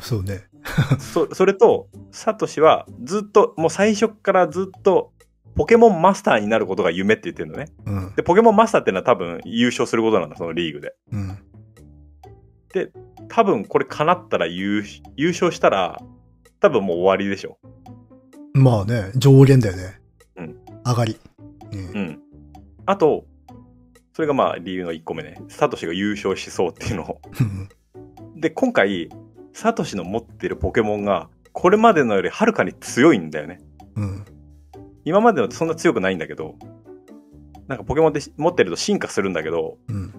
そうね。そ、それと、サトシはずっと、もう最初からずっと、ポケモンマスターになることが夢って言ってるのね。うん。で、ポケモンマスターってのは多分優勝することなんだ、そのリーグで。うん。多分これ叶ったら優優勝したら、多分もう終わりでしょ。まあね、上限だよね。うん。上がり。うんう。ん。あと、それがまあ理由の1個目ね。サトシが優勝しそうっていうのを。で、今回、サトシの持ってるポケモンが、これまでのよりはるかに強いんだよね。うん。今までのってそんな強くないんだけど、なんかポケモンって持ってると進化するんだけど、うん。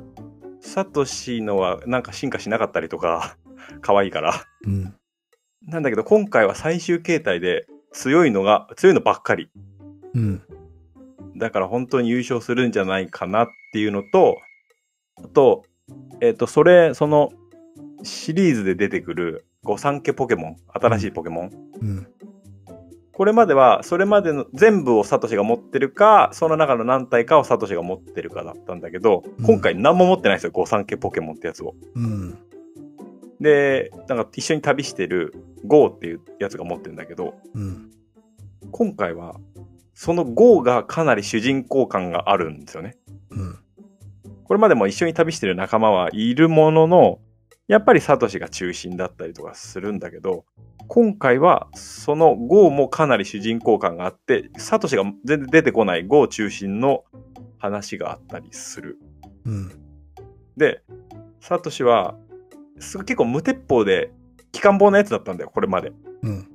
サトシのはなんか進化しなかったりとか、可愛いから。うん。なんだけど、今回は最終形態で強いのが、強いのばっかり。うん。だから本当に優勝するんじゃないかなっていうのと、あと、えっ、と、それ、その、シリーズで出てくる御三家ポケモン、新しいポケモン。うん。これまでは、それまでの全部をサトシが持ってるか、その中の何体かをサトシが持ってるかだったんだけど、うん今回何も持ってないんですよ、御三家ポケモンってやつを。うん。で、なんか一緒に旅してるゴーっていうやつが持ってるんだけど、うん。今回は、そのゴーがかなり主人公感があるんですよね。うん。これまでも一緒に旅してる仲間はいるものの、やっぱりサトシが中心だったりとかするんだけど、今回はそのゴーもかなり主人公感があって、サトシが全然出てこないゴー中心の話があったりする。うん。で、サトシは、すごい結構無鉄砲で、機関砲のやつだったんだよ、これまで。うん。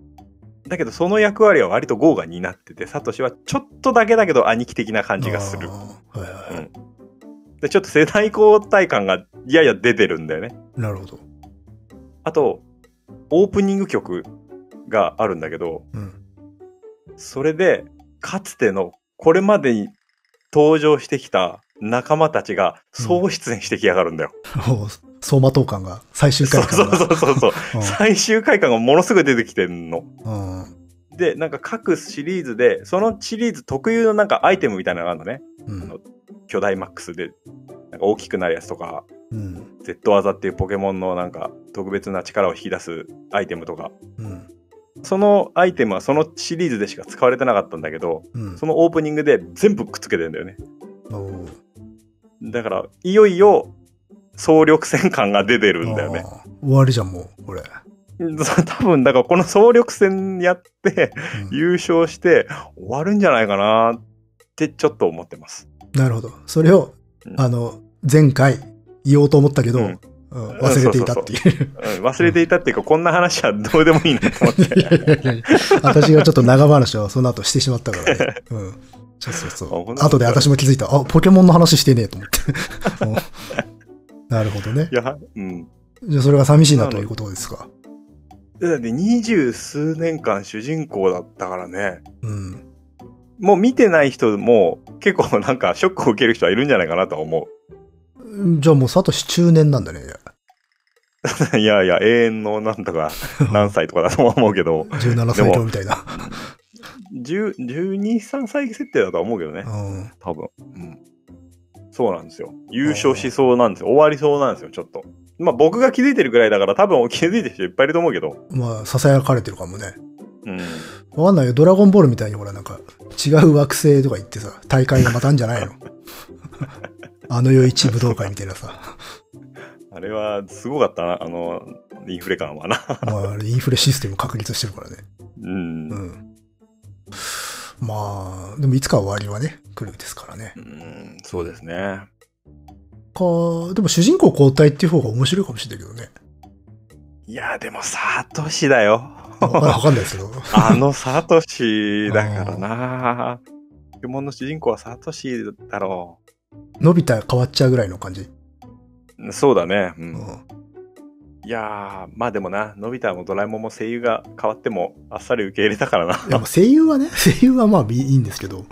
だけどその役割は割とゴーが担ってて、サトシはちょっとだけだけど兄貴的な感じがするはいはいはい。で、ちょっと世代交代感がやや出てるんだよね。なるほど。あと、オープニング曲があるんだけど、うん。それで、かつての、これまでに登場してきた仲間たちが総出演してきやがるんだよ。お走馬灯感が、最終そうそう回感が。そうそうそう。最終回感がものすごい出てきてんの。うん。うん。で、なんか各シリーズで、そのシリーズ特有のなんかアイテムみたいなのがあるのね。うんあの巨大マックスで、なんか大きくなるやつとか、うん。Z 技っていうポケモンのなんか特別な力を引き出すアイテムとか、うん。そのアイテムはそのシリーズでしか使われてなかったんだけど、うん。そのオープニングで全部くっつけてんだよね。だから、いよいよ総力戦感が出てるんだよね。終わりじゃん、もう、これ。多分、だからこの総力戦やってうん優勝して終わるんじゃないかなってちょっと思ってます。なるほど。それをう、んあの、前回言おうと思ったけど、ううんん忘れていたっていう。うん忘れていたっていうか、こんな話はどうでもいいなと思っいやいて。やいやいや私がちょっと長話をその後してしまったからね。うん。そうそうそう。と後で私も気づいた。あ、ポケモンの話してねえと思って。うんなるほどねい。や、うん。じゃあそれが寂しいなということですか。だって二十数年間主人公だったからね。うん。もう見てない人も結構なんかショックを受ける人はいるんじゃないかなとは思じゃあもうサトシ中年なんだね。う。いやいや、永遠のなんとか何歳とかだと思うけど、17歳今日みたいな。10 12、3歳設定だとは思うけどねう。ん。多分。うん。そうなんですよ。優勝しそうなんですよ。終わりそうなんですよ、ちょっと。まあ僕が気づいてるぐらいだから多分気づいてる人いっぱいいると思うけど。まあ、囁かれてるかもね。うん。わかんないよ。ドラゴンボールみたいにほら、なんか、違う惑星とか行ってさ、大会がまたあんじゃないの？あの世一武道会みたいなさ。あれはすごかったな、あの、インフレ感はな。まあ、あれインフレシステム確立してるからね。うん。う。ん。まあ、でもいつか終わりはね、来るですからね。うん、そうですね。か、でも主人公交代っていう方が面白いかもしれないけどね。いや、でも、サトシだよ。わかんないですけど。あのサトシだからな。ポケモンの主人公はサトシだろのび太変わっちゃうぐらいの感じ。う。そうだね。う。うんん。いやー、まあでもな、のび太もドラえもんも声優が変わってもあっさり受け入れたからな。いや、まあ声優はね、声優はまあいいんですけど、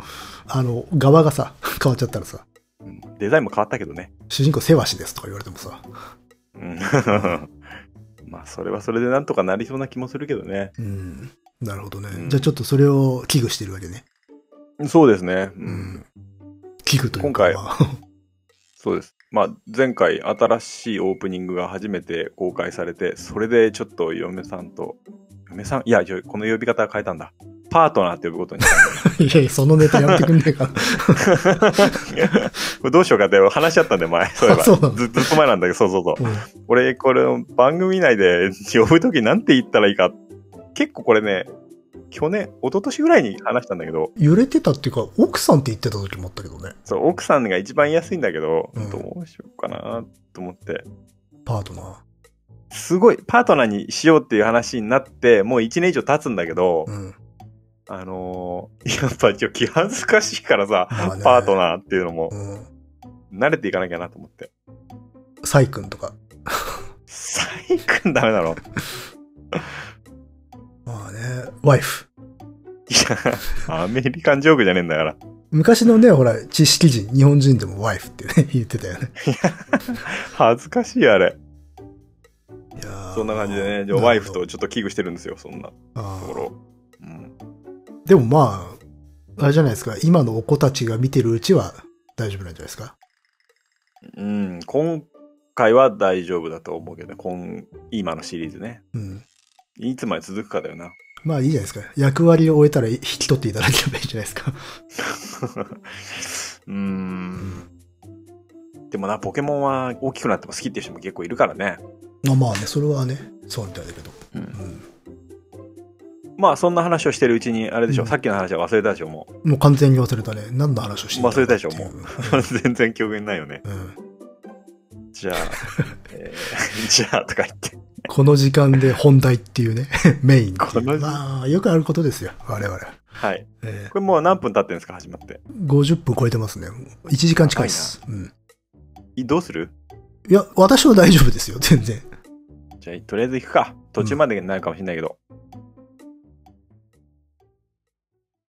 あの、側がさ、変わっちゃったらさ、うんデザインも変わったけどね。主人公セワシですとか言われてもさ、うん。まあ、それはそれでなんとかなりそうな気もするけどね。うん。なるほどね。うんじゃあちょっとそれを危惧してるわけね。そうですね。う。うんん。危惧というか、今回まあそうです。まあ、前回新しいオープニングが初めて公開されて、それでちょっと嫁さんと、嫁さん？いや、この呼び方変えたんだ。パートナーって呼ぶことにしたんだ。いやいや、そのネタやめてくんねえか。これどうしようかって話し合ったんで、前。そういえば。ずずっと前なんだけど、そうそうそう。うん俺、これ、番組内で呼ぶときなんて言ったらいいか。結構これね、去年、一昨年ぐらいに話したんだけど、揺れてたっていうか、奥さんって言ってた時もあったけどね。そう、奥さんが一番言いやすいんだけど、うんどうしようかなと思って。パートナー。すごい、パートナーにしようっていう話になって、もう1年以上経つんだけど、うん。あのーやっぱちょ気恥ずかしいからさ、まあねパートナーっていうのもうん。慣れていかなきゃなと思って。サイ君とか。サイ君ダメだろ。まあね、ワイフ。いや、アメリカンジョークじゃねえんだから。昔のね、ほら、知識人、日本人でもワイフってね、言ってたよね。恥ずかしいあれ。いやーそんな感じでね、じゃあワイフとちょっと危惧してるんですよ、そんなところ。うん。でもまあ、あれじゃないですか、今のお子たちが見てるうちは大丈夫なんじゃないですか？うん、今回は大丈夫だと思うけどね、今、今のシリーズね。うん。いつまで続くかだよな。まあいいじゃないですか。役割を終えたら引き取っていただければいいじゃないですか。うーん。でもな、ポケモンは大きくなっても好きっていう人も結構いるからね。まあまあね、それはね、そうみたいだけど。うんうん。まあ、そんな話をしてるうちに、あれでしょ、うんさっきの話は忘れたでしょ、ももう完全に忘れたね。何の話をして忘れたでしょっていう う。全然記憶にないよね。うん。じゃあ、えーじゃあ、とか言って。この時間で本題っていうね、メインこの時まあ、よくあることですよ、我々。はい。えこれもう何分経ってるんですか、始まって？ー、50分超えてますね。1時間近いです。うん。いどうする？いや、私は大丈夫ですよ、全然。じゃあ、とりあえず行くか。途中までになるかもしれないけど。